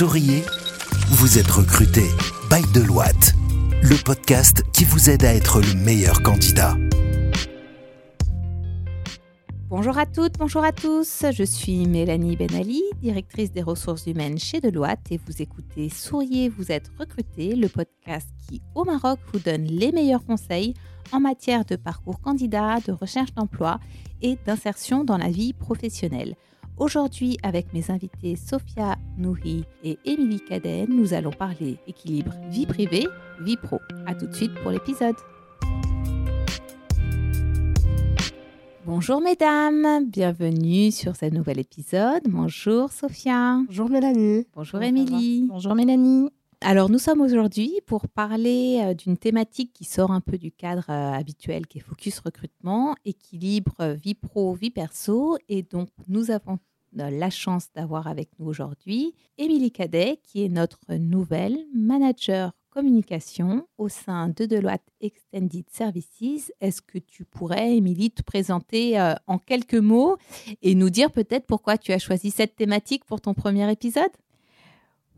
Souriez, vous êtes recruté by Deloitte, le podcast qui vous aide à être le meilleur candidat. Bonjour à toutes, bonjour à tous. Je suis Mélanie Benali, directrice des ressources humaines chez Deloitte et vous écoutez Souriez, vous êtes recruté, le podcast qui au Maroc vous donne les meilleurs conseils en matière de parcours candidat, de recherche d'emploi et d'insertion dans la vie professionnelle. Aujourd'hui, avec mes invités Sophia Nouhi et Émilie Caden, nous allons parler équilibre vie privée, vie pro. A tout de suite pour l'épisode. Bonjour mesdames, bienvenue sur ce nouvel épisode. Bonjour Sophia. Bonjour Mélanie. Bonjour Émilie. Bonjour Mélanie. Alors nous sommes aujourd'hui pour parler euh, d'une thématique qui sort un peu du cadre euh, habituel qui est focus recrutement, équilibre euh, vie pro, vie perso. Et donc nous avons la chance d'avoir avec nous aujourd'hui Émilie Cadet, qui est notre nouvelle manager communication au sein de Deloitte Extended Services. Est-ce que tu pourrais, Émilie, te présenter euh, en quelques mots et nous dire peut-être pourquoi tu as choisi cette thématique pour ton premier épisode?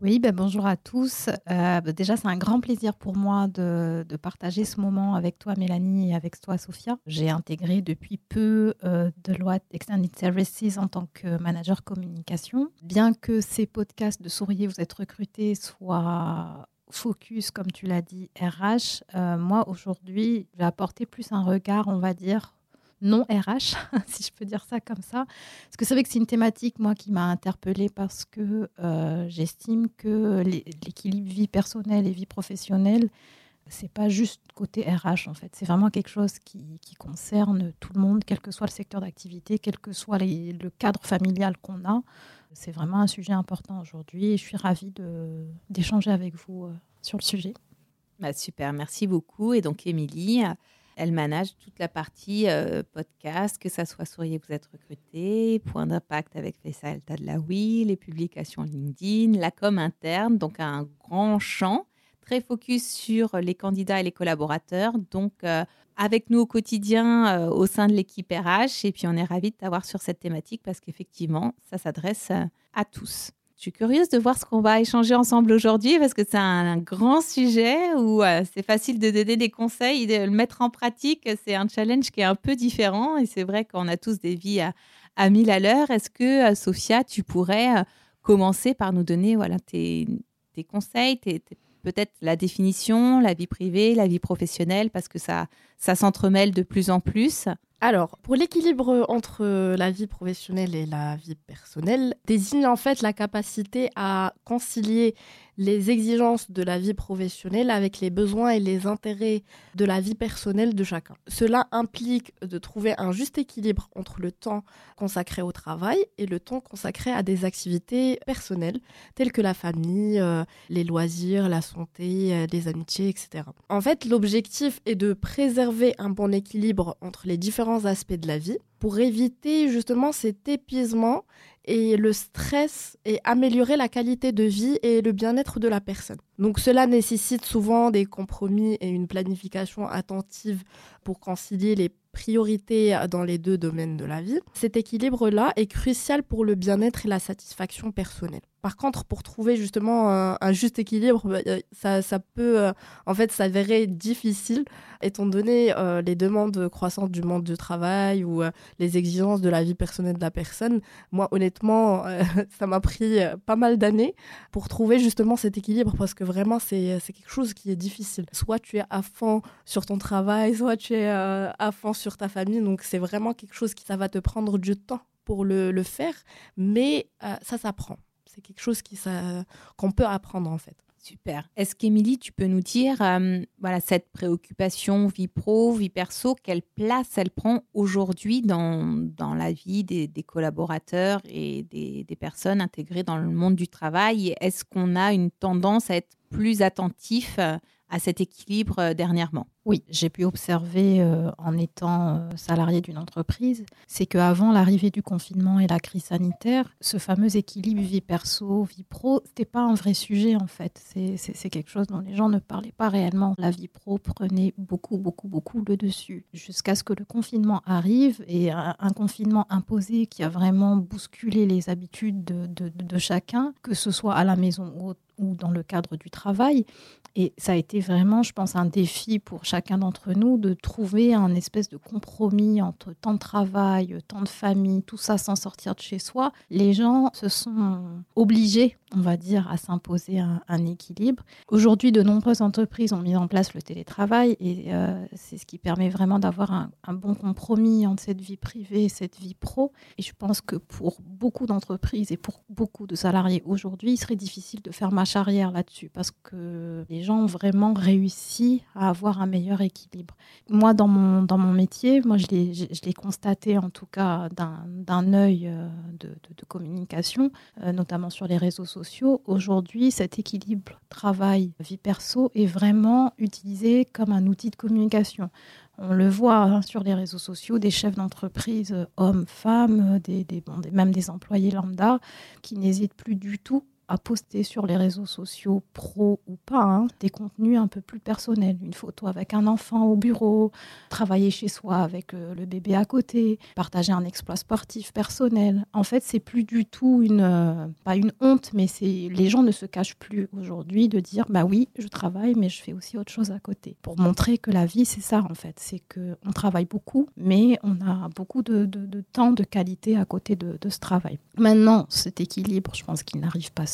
Oui, ben bonjour à tous. Euh, déjà, c'est un grand plaisir pour moi de, partager ce moment avec toi, Mélanie, et avec toi, Sophia. J'ai intégré depuis peu euh, Deloitte Extended Services en tant que manager communication. Bien que ces podcasts de Souriez, vous êtes recrutés soient focus, comme tu l'as dit, RH, euh, moi, aujourd'hui, je vais apporter plus un regard, on va dire, non RH, si je peux dire ça comme ça. Parce que c'est vrai que c'est une thématique, moi, qui m'a interpellée parce que euh, j'estime que l'équilibre vie personnelle et vie professionnelle, c'est pas juste côté RH, en fait. C'est vraiment quelque chose qui, concerne tout le monde, quel que soit le secteur d'activité, quel que soit le cadre familial qu'on a. C'est vraiment un sujet important aujourd'hui et je suis ravie d'échanger avec vous euh, sur le sujet. Bah, super, merci beaucoup. Et donc, Émilie, elle manage toute la partie euh, podcast, que ça soit Souriez, vous êtes recruté, Point d'impact avec Faisal Tadlaoui, les publications LinkedIn, la com interne, donc un grand champ, très focus sur les candidats et les collaborateurs. Donc, euh, avec nous au quotidien euh, au sein de l'équipe RH. Et puis, on est ravis de t'avoir sur cette thématique parce qu'effectivement, ça s'adresse à tous. Je suis curieuse de voir ce qu'on va échanger ensemble aujourd'hui parce que c'est un, grand sujet où euh, c'est facile de donner des conseils, de le mettre en pratique. C'est un challenge qui est un peu différent et c'est vrai qu'on a tous des vies à, à mille à l'heure. Est-ce que, euh, Sophia, tu pourrais euh, commencer par nous donner tes, conseils, peut-être la définition, la vie privée, la vie professionnelle, parce que ça, ça s'entremêle de plus en plus. Alors, pour l'équilibre entre la vie professionnelle et la vie personnelle, désigne en fait la capacité à concilier les exigences de la vie professionnelle avec les besoins et les intérêts de la vie personnelle de chacun. Cela implique de trouver un juste équilibre entre le temps consacré au travail et le temps consacré à des activités personnelles telles que la famille, euh, les loisirs, la santé, euh, les amitiés, etc. En fait, l'objectif est de préserver un bon équilibre entre les différents aspects de la vie pour éviter justement cet épuisement et le stress et améliorer la qualité de vie et le bien-être de la personne. Donc cela nécessite souvent des compromis et une planification attentive pour concilier les priorités dans les deux domaines de la vie. Cet équilibre-là est crucial pour le bien-être et la satisfaction personnelle. Par contre, pour trouver justement un, juste équilibre, bah, ça, ça peut euh, en fait s'avérer difficile étant donné euh, les demandes croissantes du monde du travail ou euh, les exigences de la vie personnelle de la personne. Moi, honnêtement, ça m'a pris pas mal d'années pour trouver justement cet équilibre parce que vraiment, c'est quelque chose qui est difficile. Soit tu es à fond sur ton travail, soit tu es à fond sur ta famille. Donc, c'est vraiment quelque chose qui ça va te prendre du temps pour le, le faire, mais ça s'apprend c'est quelque chose qui qu'on peut apprendre en fait. Super. Est-ce qu'Émilie, tu peux nous dire, euh, voilà, cette préoccupation vie pro, vie perso, quelle place elle prend aujourd'hui dans, dans la vie des, collaborateurs et des, des, personnes intégrées dans le monde du travail? Est-ce qu'on a une tendance à être plus attentif à cet équilibre euh, dernièrement Oui, j'ai pu observer euh, en étant euh, salarié d'une entreprise, c'est qu'avant l'arrivée du confinement et la crise sanitaire, ce fameux équilibre vie perso, vie pro, c'était pas un vrai sujet en fait. C'est quelque chose dont les gens ne parlaient pas réellement. La vie pro prenait beaucoup, beaucoup, beaucoup le dessus. Jusqu'à ce que le confinement arrive et un, confinement imposé qui a vraiment bousculé les habitudes de, de, de chacun, que ce soit à la maison ou ou dans le cadre du travail. Et ça a été vraiment, je pense, un défi pour chacun d'entre nous de trouver un espèce de compromis entre temps de travail, temps de famille, tout ça sans sortir de chez soi. Les gens se sont obligés, on va dire, à s'imposer un, équilibre. Aujourd'hui, de nombreuses entreprises ont mis en place le télétravail et euh, c'est ce qui permet vraiment d'avoir un, bon compromis entre cette vie privée et cette vie pro. Et je pense que pour beaucoup d'entreprises et pour beaucoup de salariés aujourd'hui, il serait difficile de faire marche arrière là-dessus parce que les gens ont vraiment réussi à avoir un meilleur équilibre. Moi, dans mon, dans mon métier, moi, je l'ai constaté en tout cas d'un œil euh, de, de, communication, euh, notamment sur les réseaux sociaux. Aujourd'hui, cet équilibre travail-vie perso est vraiment utilisé comme un outil de communication. On le voit hein, sur les réseaux sociaux, des chefs d'entreprise, euh, hommes, femmes, des, des, bon, même des employés lambda, qui n'hésitent plus du tout à poster sur les réseaux sociaux pro ou pas hein, des contenus un peu plus personnels, une photo avec un enfant au bureau, travailler chez soi avec euh, le bébé à côté, partager un exploit sportif personnel. En fait, c'est plus du tout une euh, pas une honte, mais c'est les gens ne se cachent plus aujourd'hui de dire bah oui, je travaille, mais je fais aussi autre chose à côté pour montrer que la vie c'est ça en fait, c'est que on travaille beaucoup, mais on a beaucoup de, de, temps de qualité à côté de, de ce travail. Maintenant, cet équilibre, je pense qu'il n'arrive pas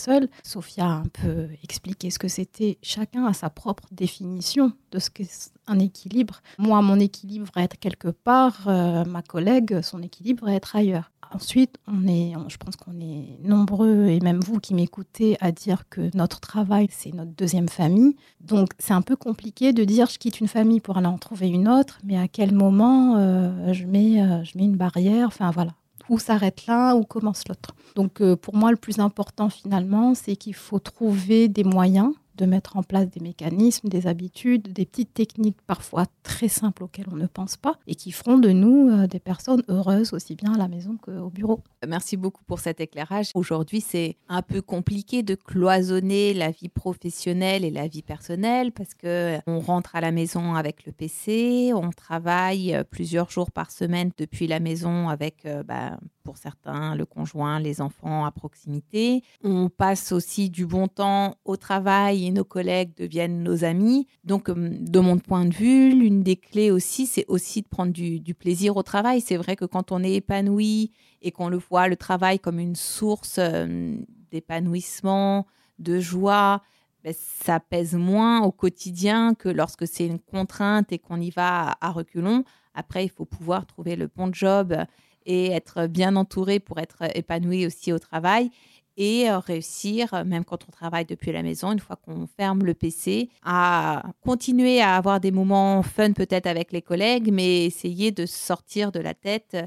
Sophia a un peu expliqué ce que c'était. Chacun a sa propre définition de ce qu'est un équilibre. Moi, mon équilibre va être quelque part, euh, ma collègue, son équilibre va être ailleurs. Ensuite, on est, je pense qu'on est nombreux, et même vous qui m'écoutez, à dire que notre travail, c'est notre deuxième famille. Donc, c'est un peu compliqué de dire je quitte une famille pour aller en trouver une autre, mais à quel moment euh, je, mets, euh, je mets une barrière? Enfin, voilà où s'arrête l'un, où commence l'autre. Donc euh, pour moi, le plus important finalement, c'est qu'il faut trouver des moyens de mettre en place des mécanismes, des habitudes, des petites techniques parfois très simples auxquelles on ne pense pas et qui feront de nous euh, des personnes heureuses aussi bien à la maison qu'au bureau. Merci beaucoup pour cet éclairage. Aujourd'hui, c'est un peu compliqué de cloisonner la vie professionnelle et la vie personnelle parce que on rentre à la maison avec le PC, on travaille euh, plusieurs jours par semaine depuis la maison avec euh, bah, pour certains le conjoint, les enfants à proximité. On passe aussi du bon temps au travail nos collègues deviennent nos amis. Donc, euh, de mon point de vue, l'une des clés aussi, c'est aussi de prendre du, plaisir au travail. C'est vrai que quand on est épanoui et qu'on le voit, le travail comme une source euh, d'épanouissement, de joie, ben, ça pèse moins au quotidien que lorsque c'est une contrainte et qu'on y va à reculons. Après, il faut pouvoir trouver le bon job et être bien entouré pour être épanoui aussi au travail et euh, réussir, euh, même quand on travaille depuis la maison, une fois qu'on ferme le PC, à continuer à avoir des moments fun peut-être avec les collègues, mais essayer de sortir de la tête euh,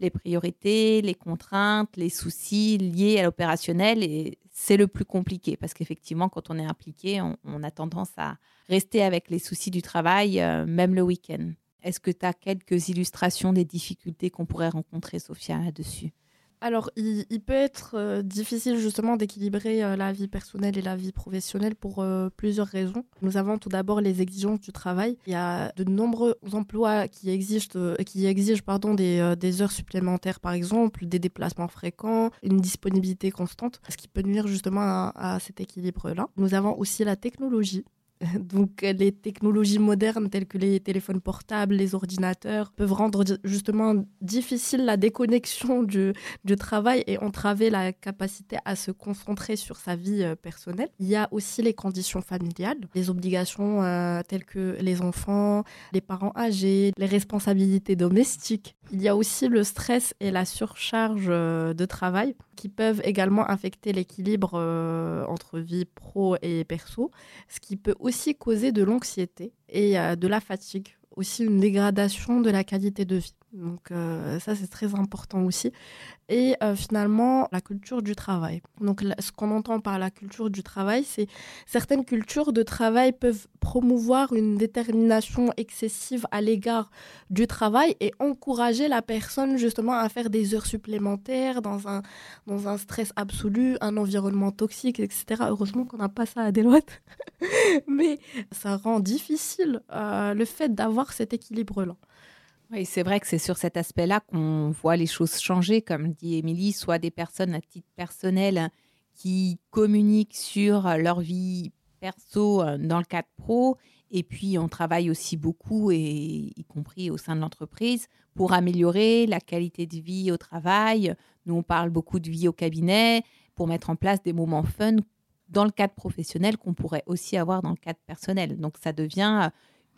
les priorités, les contraintes, les soucis liés à l'opérationnel. Et c'est le plus compliqué parce qu'effectivement, quand on est impliqué, on, a tendance à rester avec les soucis du travail, même le week-end. Est-ce que tu as quelques illustrations des difficultés qu'on pourrait rencontrer, Sophia, là-dessus? Alors, il, peut être euh, difficile justement d'équilibrer euh, la vie personnelle et la vie professionnelle pour euh, plusieurs raisons. Nous avons tout d'abord les exigences du travail. Il y a de nombreux emplois qui exigent, des, heures supplémentaires, par exemple, des déplacements fréquents, une disponibilité constante, ce qui peut nuire justement à cet équilibre-là. Nous avons aussi la technologie Donc les technologies modernes telles que les téléphones portables, les ordinateurs peuvent rendre justement difficile la déconnexion du, du travail et entraver la capacité à se concentrer sur sa vie euh, personnelle. Il y a aussi les conditions familiales, les obligations euh, telles que les enfants, les parents âgés, les responsabilités domestiques. Il y a aussi le stress et la surcharge euh, de travail qui peuvent également affecter l'équilibre euh, entre vie pro et perso, ce qui peut aussi causer de l'anxiété et euh, de la fatigue, aussi une dégradation de la qualité de vie. Donc euh, ça, c'est très important aussi. Et euh, finalement, la culture du travail. Donc ce qu'on entend par la culture du travail, c'est certaines cultures de travail peuvent promouvoir une détermination excessive à l'égard du travail et encourager la personne justement à faire des heures supplémentaires dans un, dans un stress absolu, un environnement toxique, etc. Heureusement qu'on n'a pas ça à Deloitte. Mais ça rend difficile euh, le fait d'avoir cet équilibre-là. Oui, c'est vrai que c'est sur cet aspect-là qu'on voit les choses changer, comme dit Émilie, soit des personnes à titre personnel qui communiquent sur leur vie perso euh, dans le cadre pro, et puis on travaille aussi beaucoup, et y compris au sein de l'entreprise, pour améliorer la qualité de vie au travail. Nous, on parle beaucoup de vie au cabinet, pour mettre en place des moments fun dans le cadre professionnel qu'on pourrait aussi avoir dans le cadre personnel. Donc ça devient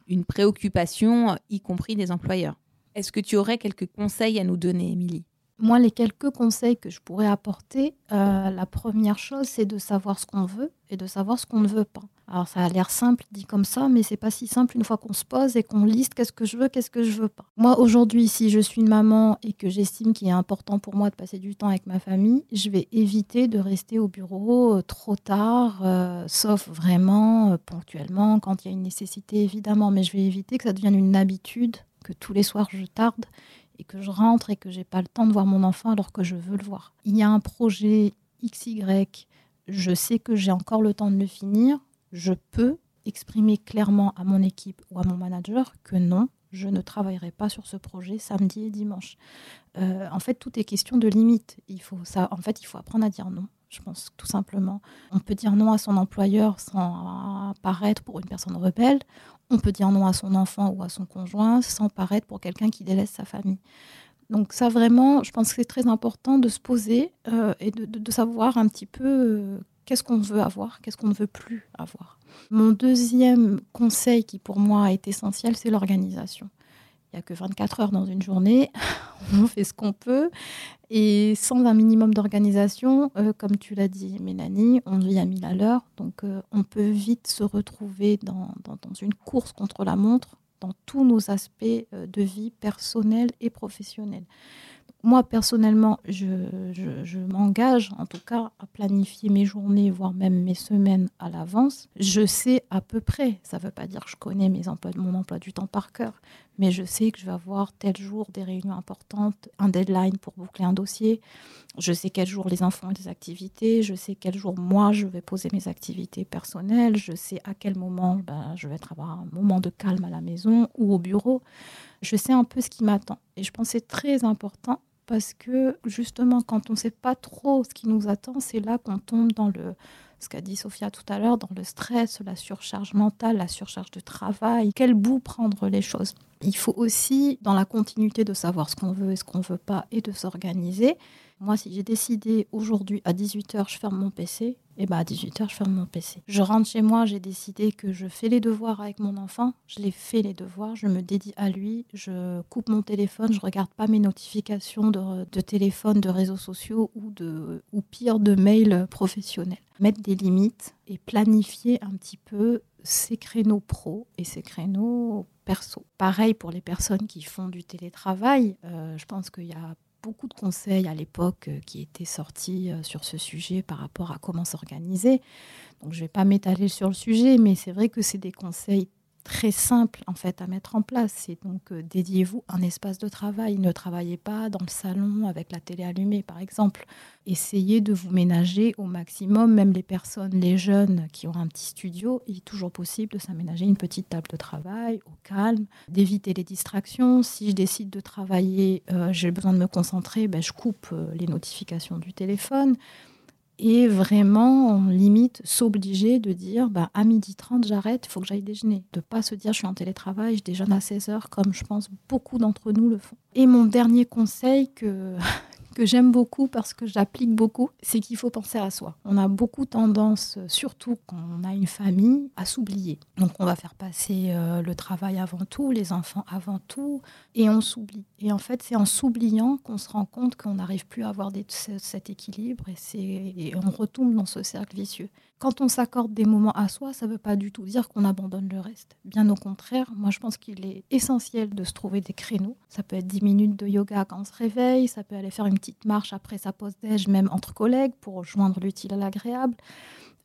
une préoccupation, y compris des employeurs. Est-ce que tu aurais quelques conseils à nous donner, Émilie? Moi, les quelques conseils que je pourrais apporter, euh, la première chose, c'est de savoir ce qu'on veut et de savoir ce qu'on ne veut pas. Alors, ça a l'air simple dit comme ça, mais c'est pas si simple une fois qu'on se pose et qu'on liste qu'est-ce que je veux, qu'est-ce que je veux pas. Moi, aujourd'hui, si je suis une maman et que j'estime qu'il est important pour moi de passer du temps avec ma famille, je vais éviter de rester au bureau euh, trop tard, euh, sauf vraiment ponctuellement quand il y a une nécessité, évidemment. Mais je vais éviter que ça devienne une habitude, que tous les soirs je tarde et que je rentre et que j'ai pas le temps de voir mon enfant alors que je veux le voir. Il y a un projet XY, je sais que j'ai encore le temps de le finir je peux exprimer clairement à mon équipe ou à mon manager que non, je ne travaillerai pas sur ce projet samedi et dimanche. Euh, en fait, tout est question de limite. Il faut. En fait, il faut apprendre à dire non. Je pense tout simplement. On peut dire non à son employeur sans paraître pour une personne rebelle. On peut dire non à son enfant ou à son conjoint sans paraître pour quelqu'un qui délaisse sa famille. Donc ça vraiment, je pense que c'est très important de se poser euh, et de, savoir un petit peu euh, qu'est-ce qu'on veut avoir, qu'est-ce qu'on ne veut plus avoir. Mon deuxième conseil qui pour moi est essentiel, c'est l'organisation. N'y a que 24 heures dans une journée, on fait ce qu'on peut. Et sans un minimum d'organisation, euh, comme tu l'as dit, Mélanie, on vit à mille à l'heure. Donc euh, on peut vite se retrouver dans, dans, une course contre la montre dans tous nos aspects euh, de vie personnelle et professionnelle moi, personnellement, je, m'engage en tout cas à planifier mes journées, voire même mes semaines à l'avance. Je sais à peu près, ça ne veut pas dire que je connais mes emplois, mon emploi du temps par cœur, mais je sais que je vais avoir tel jour des réunions importantes, un deadline pour boucler un dossier. Je sais quel jour les enfants ont des activités, je sais quel jour moi je vais poser mes activités personnelles, je sais à quel moment ben, je vais avoir un moment de calme à la maison ou au bureau. Je sais un peu ce qui m'attend. Et je pense que c'est très important parce que justement, quand on ne sait pas trop ce qui nous attend, c'est là qu'on tombe dans le, ce qu'a dit Sophia tout à l'heure, dans le stress, la surcharge mentale, la surcharge de travail, quel bout prendre les choses. Il faut aussi, dans la continuité de savoir ce qu'on veut et ce qu'on ne veut pas, et de s'organiser, moi, si j'ai décidé aujourd'hui à 18h, je ferme mon PC, et eh bien à 18h, je ferme mon PC. Je rentre chez moi, j'ai décidé que je fais les devoirs avec mon enfant. Je les fais les devoirs, je me dédie à lui, je coupe mon téléphone, je regarde pas mes notifications de, téléphone, de réseaux sociaux ou, de, ou pire de mails professionnels. Mettre des limites et planifier un petit peu ces créneaux pro et ces créneaux perso. Pareil pour les personnes qui font du télétravail. Euh, je pense qu'il y a beaucoup de conseils à l'époque euh, qui étaient sortis euh, sur ce sujet par rapport à comment s'organiser. Donc je ne vais pas m'étaler sur le sujet, mais c'est vrai que c'est des conseils très simple en fait à mettre en place. C'est donc euh, dédiez-vous un espace de travail. Ne travaillez pas dans le salon avec la télé allumée, par exemple. Essayez de vous ménager au maximum, même les personnes, les jeunes qui ont un petit studio, il est toujours possible de s'aménager une petite table de travail au calme, d'éviter les distractions. Si je décide de travailler, euh, j'ai besoin de me concentrer, ben, je coupe euh, les notifications du téléphone et vraiment, on limite, s'obliger de dire bah, à midi 30, j'arrête, il faut que j'aille déjeuner. De pas se dire je suis en télétravail, je déjeune à 16 heures, comme je pense beaucoup d'entre nous le font. Et mon dernier conseil que, que j'aime beaucoup parce que j'applique beaucoup, c'est qu'il faut penser à soi. On a beaucoup tendance, surtout quand on a une famille, à s'oublier. Donc on va faire passer euh, le travail avant tout, les enfants avant tout, et on s'oublie. Et en fait, c'est en s'oubliant qu'on se rend compte qu'on n'arrive plus à avoir cet équilibre et on retombe dans ce cercle vicieux. Quand on s'accorde des moments à soi, ça ne veut pas du tout dire qu'on abandonne le reste. Bien au contraire, moi je pense qu'il est essentiel de se trouver des créneaux. Ça peut être 10 minutes de yoga quand on se réveille, ça peut aller faire une petite marche après sa pause déj, même entre collègues, pour joindre l'utile à l'agréable.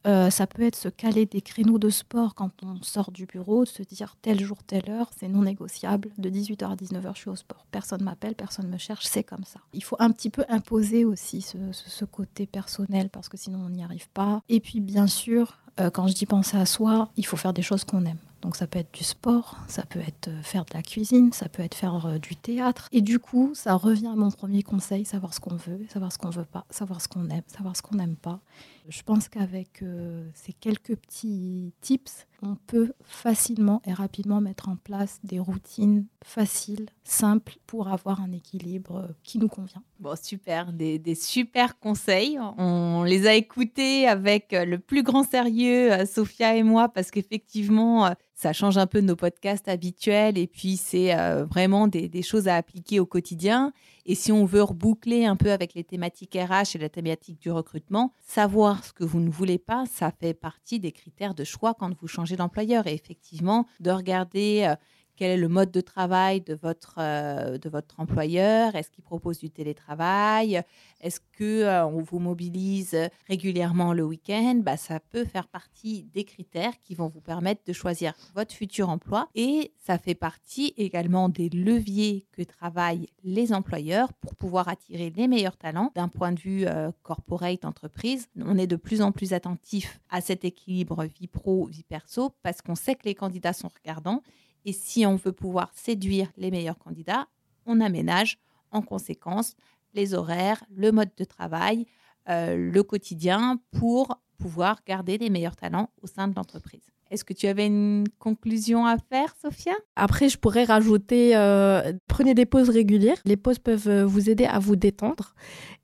Euh, ça peut être se caler des créneaux de sport quand on sort du bureau, de se dire tel jour, telle heure, c'est non négociable. De 18h à 19h, je suis au sport. Personne m'appelle, personne me cherche, c'est comme ça. Il faut un petit peu imposer aussi ce côté personnel parce que sinon on n'y arrive pas. Et puis bien sûr, euh, quand je dis penser à soi, il faut faire des choses qu'on aime. Donc ça peut être du sport, ça peut être euh, faire de la cuisine, ça peut être faire du théâtre. Et du coup, ça revient à mon premier conseil, savoir ce qu'on veut, savoir ce qu'on veut pas, savoir ce qu'on aime, savoir ce qu'on n'aime pas. Je pense qu'avec euh, ces quelques petits tips, on peut facilement et rapidement mettre en place des routines faciles, simples, pour avoir un équilibre qui nous convient. Bon, super, des, super conseils. On les a écoutés avec le plus grand sérieux, Sophia et moi, parce qu'effectivement, ça change un peu nos podcasts habituels et puis c'est euh, vraiment des, choses à appliquer au quotidien. Et si on veut reboucler un peu avec les thématiques RH et la thématique du recrutement, savoir ce que vous ne voulez pas, ça fait partie des critères de choix quand vous changez d'employeur. Et effectivement, de regarder euh, quel est le mode de travail de votre, euh, de votre employeur? Est-ce qu'il propose du télétravail? Est-ce qu'on euh, vous mobilise régulièrement le week-end? Bah, Ça peut faire partie des critères qui vont vous permettre de choisir votre futur emploi. Et ça fait partie également des leviers que travaillent les employeurs pour pouvoir attirer les meilleurs talents d'un point de vue euh, corporate, entreprise. On est de plus en plus attentif à cet équilibre vie pro, vie perso parce qu'on sait que les candidats sont regardants et si on veut pouvoir séduire les meilleurs candidats, on aménage en conséquence les horaires, le mode de travail, euh, le quotidien pour pouvoir garder les meilleurs talents au sein de l'entreprise. Est-ce que tu avais une conclusion à faire, Sophia? Après, je pourrais rajouter, euh, prenez des pauses régulières. Les pauses peuvent euh, vous aider à vous détendre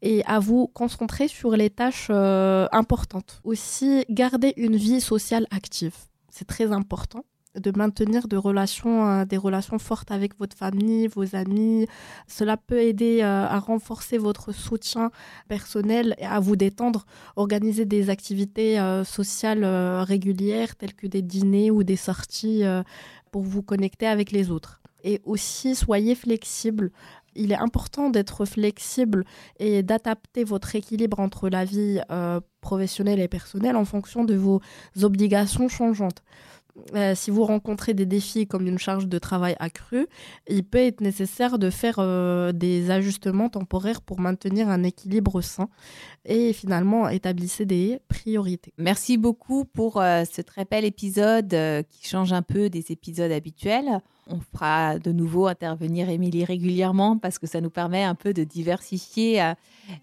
et à vous concentrer sur les tâches importantes. Aussi, garder une vie sociale active. C'est très important de maintenir relations, euh, des relations fortes avec votre famille, vos amis. Cela peut aider euh, à renforcer votre soutien personnel et à vous détendre. Organiser des activités euh, sociales régulières telles que des dîners ou des sorties pour vous connecter avec les autres. Et aussi, soyez flexible il est important d'être flexible et d'adapter votre équilibre entre la vie professionnelle et personnelle en fonction de vos obligations changeantes. Euh, si vous rencontrez des défis comme une charge de travail accrue, il peut être nécessaire de faire euh, des ajustements temporaires pour maintenir un équilibre sain et finalement établissez des priorités. Merci beaucoup pour euh, ce très bel épisode qui change un peu des épisodes habituels. On fera de nouveau intervenir Émilie régulièrement parce que ça nous permet un peu de diversifier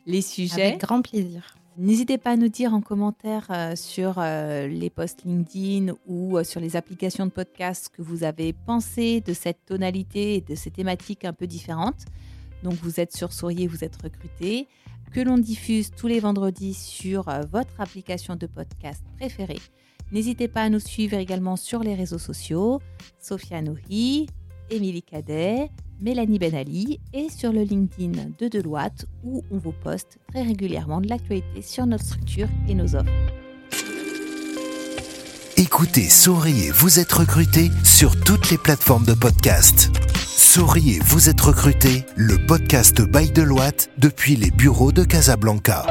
les sujets. Avec grand plaisir. N'hésitez pas à nous dire en commentaire euh, sur euh, les posts LinkedIn ou euh, sur les applications de podcast que vous avez pensé de cette tonalité et de ces thématiques un peu différentes. Donc vous êtes sur Souriez, vous êtes recruté, que l'on diffuse tous les vendredis sur votre application de podcast préférée. N'hésitez pas à nous suivre également sur les réseaux sociaux, Sophia Nouri, Émilie Cadet, Mélanie Benali et sur le LinkedIn de Deloitte où on vous poste très régulièrement de l'actualité sur notre structure et nos offres. Écoutez Souriez, vous êtes recruté sur toutes les plateformes de podcast. Souriez, vous êtes recruté, le podcast by Deloitte depuis les bureaux de Casablanca.